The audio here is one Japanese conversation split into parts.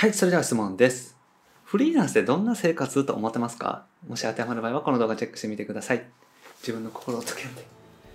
はい、それでは質問です。フリーランスでどんな生活と思ってますか？もし当てはまる場合はこの動画チェックしてみてください。自分の心を解けて。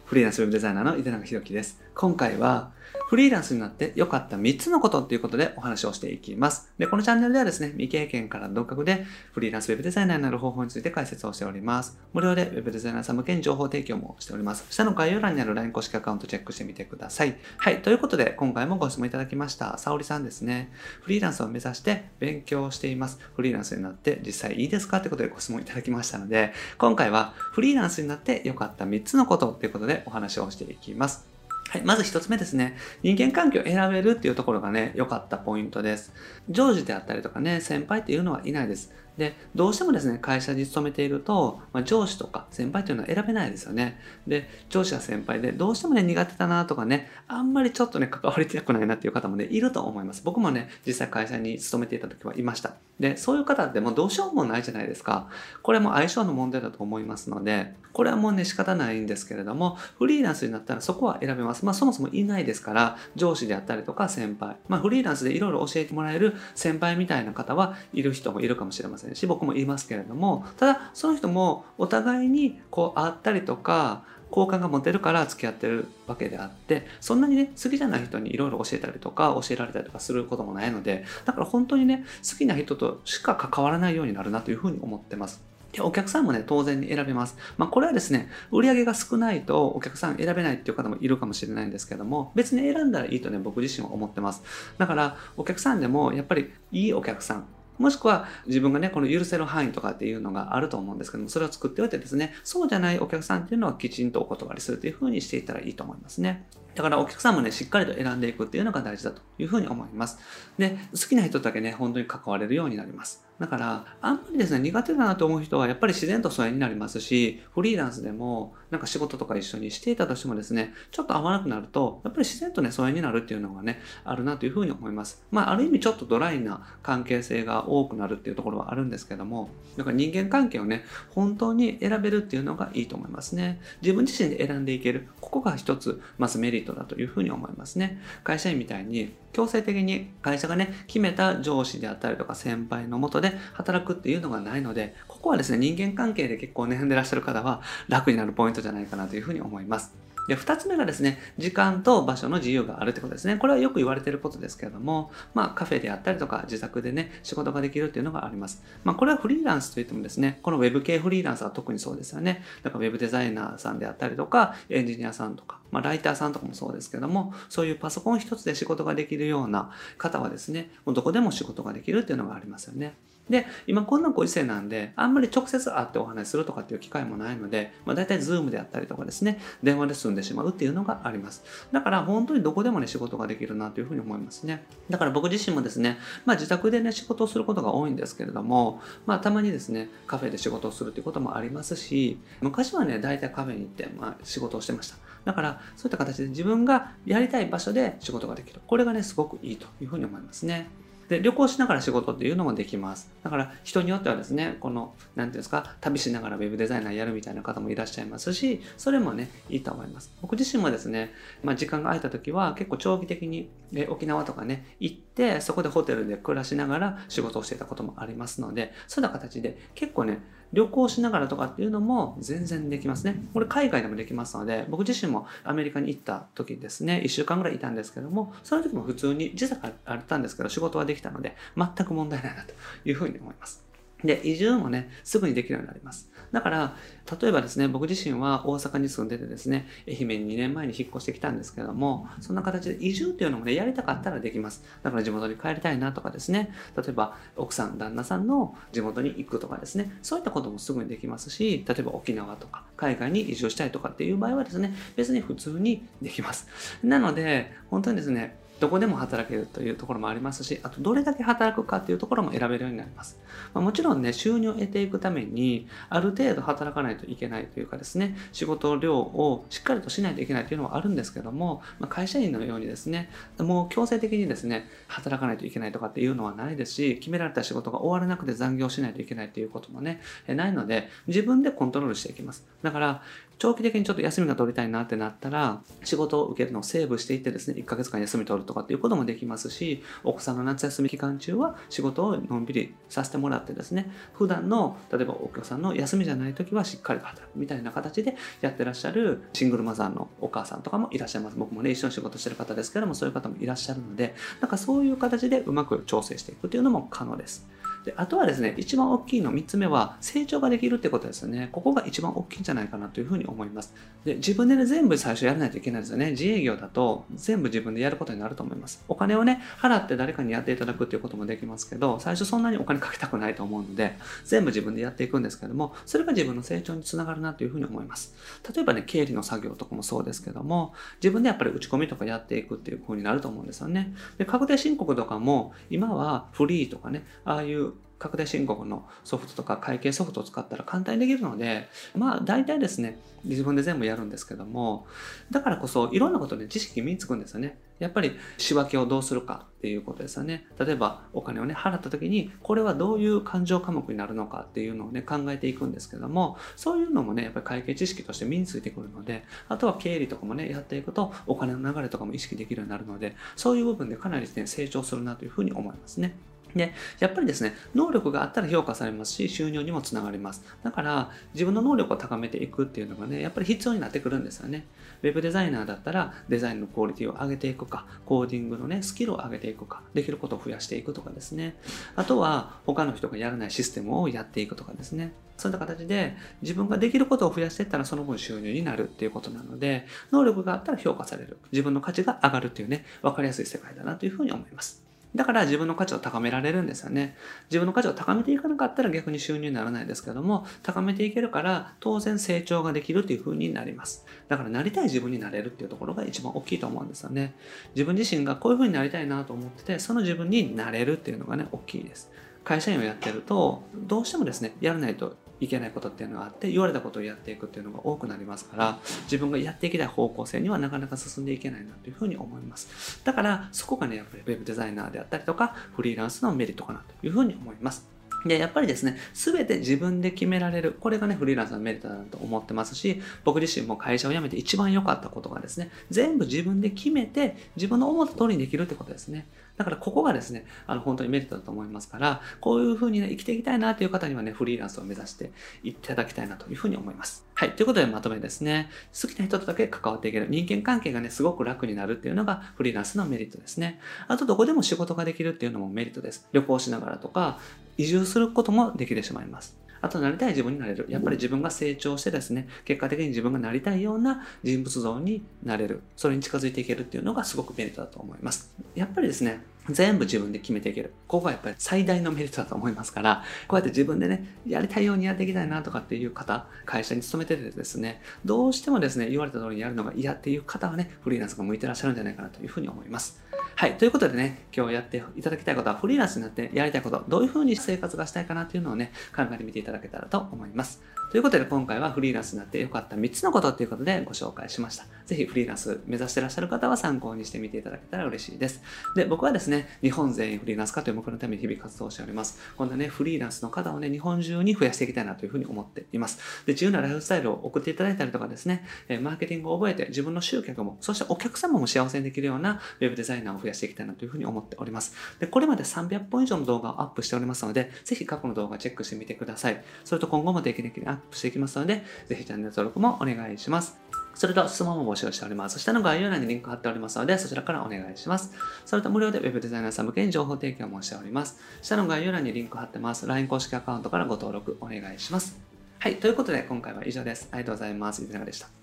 フリーランスウェブデザイナーの井手永宏樹です。今回はフリーランスになって良かった3つのことということでお話をしていきます。で、このチャンネルではですね、未経験から独学でフリーランスウェブデザイナーになる方法について解説をしております。無料でウェブデザイナーさん向けに情報提供もしております。下の概要欄にある LINE 公式アカウントチェックしてみてください。はい、ということで今回もご質問いただきました。沙織さんですね。フリーランスを目指して勉強しています。フリーランスになって実際いいですかということでご質問いただきましたので、今回はフリーランスになって良かった3つのことということでお話をしていきます。はい、まず一つ目ですね。人間関係を選べるっていうところがね、良かったポイントです。上司であったりとかね、先輩っていうのはいないです。で、どうしてもですね、会社に勤めていると、まあ、上司とか先輩っていうのは選べないですよね。で、上司や先輩でどうしてもね、苦手だなとかね、あんまりちょっとね、関わりたくないなっていう方もね、いると思います。僕もね、実際会社に勤めていた時はいました。で、そういう方ってもうどうしようもないじゃないですか。これも相性の問題だと思いますので、これはもうね、仕方ないんですけれども、フリーランスになったらそこは選べます。まあそもそもいないですから、上司であったりとか先輩、まあフリーランスでいろいろ教えてもらえる先輩みたいな方はいる人もいるかもしれませんし、僕も言いますけれども、ただその人もお互いにこう会ったりとか、好感が持てるから付き合ってるわけであってそんなにね好きじゃない人にいろいろ教えたりとか教えられたりとかすることもないのでだから本当にね好きな人としか関わらないようになるなというふうに思ってます。でお客さんもね、当然に選べます。まあ、これはですね、売り上げが少ないとお客さん選べないっていう方もいるかもしれないんですけども、別に選んだらいいとね、僕自身は思ってます。だから、お客さんでも、やっぱりいいお客さん、もしくは自分がね、この許せる範囲とかっていうのがあると思うんですけども、それを作っておいてですね、そうじゃないお客さんっていうのはきちんとお断りするというふうにしていったらいいと思いますね。だからお客さんもね、しっかりと選んでいくっていうのが大事だというふうに思います。で、好きな人だけね、本当に関われるようになります。だから、あんまりですね、苦手だなと思う人はやっぱり自然と疎遠になりますし、フリーランスでもなんか仕事とか一緒にしていたとしてもですね、ちょっと合わなくなると、やっぱり自然とね、疎遠になるっていうのがね、あるなというふうに思います。まあ、ある意味ちょっとドライな関係性が多くなるっていうところはあるんですけども、だから人間関係をね、本当に選べるっていうのがいいと思いますね。自分自身で選んでいける。ここが一つ、まずメリットだというふうに思いますね。会社員みたいに強制的に会社がね、決めた上司であったりとか先輩のもとで働くっていうのがないので、ここはですね、人間関係で結構悩んでらっしゃる方は楽になるポイントじゃないかなというふうに思います。で、二つ目がですね、時間と場所の自由があるってことですね。これはよく言われていることですけれども、まあカフェであったりとか自宅でね、仕事ができるっていうのがあります。まあこれはフリーランスといってもですね、このウェブ系フリーランスは特にそうですよね。だからウェブデザイナーさんであったりとか、エンジニアさんとか、まあライターさんとかもそうですけども、そういうパソコン一つで仕事ができるような方はですね、もうどこでも仕事ができるっていうのがありますよね。で、今こんなご時世なんで、あんまり直接会ってお話しするとかっていう機会もないので、まあ大体ズームであったりとかですね、電話で済んでしまうっていうのがあります。だから本当にどこでもね、仕事ができるなというふうに思いますね。だから僕自身もですね、まあ自宅でね、仕事をすることが多いんですけれども、まあたまにですね、カフェで仕事をするということもありますし、昔はね、大体カフェに行って、まあ仕事をしてました。だからそういった形で自分がやりたい場所で仕事ができる。これがね、すごくいいというふうに思いますね。で旅行しながら仕事っていうのもできます。だから人によってはですね、この、なんていうんですか、旅しながらウェブデザイナーやるみたいな方もいらっしゃいますし、それもね、いいと思います。僕自身もですね、まあ、時間が空いた時は結構長期的に沖縄とかね、行って、そこでホテルで暮らしながら仕事をしていたこともありますので、そういった形で結構ね、旅行しながらとかっていうのも全然できますね。これ海外でもできますので、僕自身もアメリカに行った時ですね、1週間ぐらいいたんですけども、その時も普通に時差があったんですけど、仕事はできたので、全く問題ないなというふうに思います。で、移住もね、すぐにできるようになります。だから、例えばですね、僕自身は大阪に住んでてですね、愛媛に2年前に引っ越してきたんですけども、そんな形で移住っていうのもね、やりたかったらできます。だから地元に帰りたいなとかですね、例えば奥さん、旦那さんの地元に行くとかですね、そういったこともすぐにできますし、例えば沖縄とか海外に移住したいとかっていう場合はですね、別に普通にできます。なので、本当にですね、どこでも働けるというところもありますし、あとどれだけ働くかっていうところも選べるようになります。まあ、もちろんね、収入を得ていくために、ある程度働かないといけないというかですね、仕事量をしっかりとしないといけないというのはあるんですけども、まあ、会社員のようにですね、もう強制的にですね、働かないといけないとかっていうのはないですし、決められた仕事が終わらなくて残業しないといけないということもね、ないので、自分でコントロールしていきます。だから、長期的にちょっと休みが取りたいなってなったら、仕事を受けるのをセーブしていってですね、1ヶ月間休み取るととかっていうこともできますし、お子さんの夏休み期間中は仕事をのんびりさせてもらってですね、普段の、例えばお子さんの休みじゃない時はしっかりと働くみたいな形でやってらっしゃるシングルマザーのお母さんとかもいらっしゃいます。僕もね、一緒に仕事してる方ですけども、そういう方もいらっしゃるので、なんかそういう形でうまく調整していくっていうのも可能です。であとはですね、一番大きいの3つ目は成長ができるってことですよね。ここが一番大きいんじゃないかなというふうに思います。で自分でね、全部最初やらないといけないですよね。自営業だと全部自分でやることになると思います。お金をね、払って誰かにやっていただくっていうこともできますけど、最初そんなにお金かけたくないと思うので、全部自分でやっていくんですけども、それが自分の成長につながるなというふうに思います。例えばね、経理の作業とかもそうですけども、自分でやっぱり打ち込みとかやっていくっていうふうになると思うんですよね。で、確定申告とかも、今はフリーとかね、ああいう確定申告のソフトとか会計ソフトを使ったら簡単にできるので、まあ大体ですね、自分で全部やるんですけども、だからこそいろんなことで知識身につくんですよね。やっぱり仕分けをどうするかっていうことですよね。例えばお金をね、払った時に、これはどういう勘定科目になるのかっていうのをね、考えていくんですけども、そういうのもね、やっぱり会計知識として身についてくるので、あとは経理とかもね、やっていくとお金の流れとかも意識できるようになるので、そういう部分でかなりね、成長するなというふうに思いますね。で、やっぱりですね、能力があったら評価されますし、収入にもつながります。だから、自分の能力を高めていくっていうのがね、やっぱり必要になってくるんですよね。ウェブデザイナーだったら、デザインのクオリティを上げていくか、コーディングのね、スキルを上げていくか、できることを増やしていくとかですね。あとは、他の人がやらないシステムをやっていくとかですね。そういった形で、自分ができることを増やしていったら、その分収入になるっていうことなので、能力があったら評価される。自分の価値が上がるっていうね、分かりやすい世界だなというふうに思います。だから自分の価値を高められるんですよね。自分の価値を高めていかなかったら逆に収入にならないですけども、高めていけるから当然成長ができるという風になります。だからなりたい自分になれるっていうところが一番大きいと思うんですよね。自分自身がこういう風になりたいなと思ってて、その自分になれるっていうのがね、大きいです。会社員をやってると、どうしてもですね、やらないといけないことっていうのがあって言われたことをやっていくっていうのが多くなりますから自分がやっていきたい方向性にはなかなか進んでいけないなというふうに思いますだからそこがねやっぱり web デザイナーであったりとかフリーランスのメリットかなというふうに思いますで、やっぱりですね、すべて自分で決められる。これがね、フリーランスのメリットだなと思ってますし、僕自身も会社を辞めて一番良かったことがですね、全部自分で決めて、自分の思った通りにできるってことですね。だからここがですね、あの本当にメリットだと思いますから、こういうふうにね、生きていきたいなという方にはね、フリーランスを目指していただきたいなというふうに思います。はい。ということでまとめですね。好きな人とだけ関わっていける。人間関係がね、すごく楽になるっていうのがフリーランスのメリットですね。あと、どこでも仕事ができるっていうのもメリットです。旅行しながらとか、移住することもできてしまいます。あとなりたい自分になれる。やっぱり自分が成長してですね、結果的に自分がなりたいような人物像になれる。それに近づいていけるっていうのがすごくメリットだと思います。やっぱりですね、全部自分で決めていける。ここがやっぱり最大のメリットだと思いますから、こうやって自分でね、やりたいようにやっていきたいなとかっていう方、会社に勤めててですね、どうしてもですね、言われた通りにやるのが嫌っていう方はね、フリーランスが向いてらっしゃるんじゃないかなというふうに思います。はい。ということでね、今日やっていただきたいことは、フリーランスになってやりたいこと、どういうふうに生活がしたいかなっていうのをね、考えてみていただけたらと思います。ということで、今回はフリーランスになってよかった3つのことということでご紹介しました。ぜひフリーランス目指してらっしゃる方は参考にしてみていただけたら嬉しいです。で、僕はですね、日本全員フリーランス化という目のために日々活動しております。こんなね、フリーランスの方をね、日本中に増やしていきたいなというふうに思っています。で、自由なライフスタイルを送っていただいたりとかですね、マーケティングを覚えて自分の集客も、そしてお客様も幸せにできるようなウェブデザイナーを増やしていきたいなというふうに思っております。で、これまで300本以上の動画をアップしておりますので、ぜひ過去の動画チェックしてみてください。それと今後も定期的にアップしていきますので、ぜひチャンネル登録もお願いします。それと質問も募集しております。下の概要欄にリンク貼っておりますので、そちらからお願いします。それと無料で Web デザイナーさん向けに情報提供もしております。下の概要欄にリンク貼ってます。LINE 公式アカウントからご登録お願いします。はい、ということで今回は以上です。ありがとうございます。いかがでした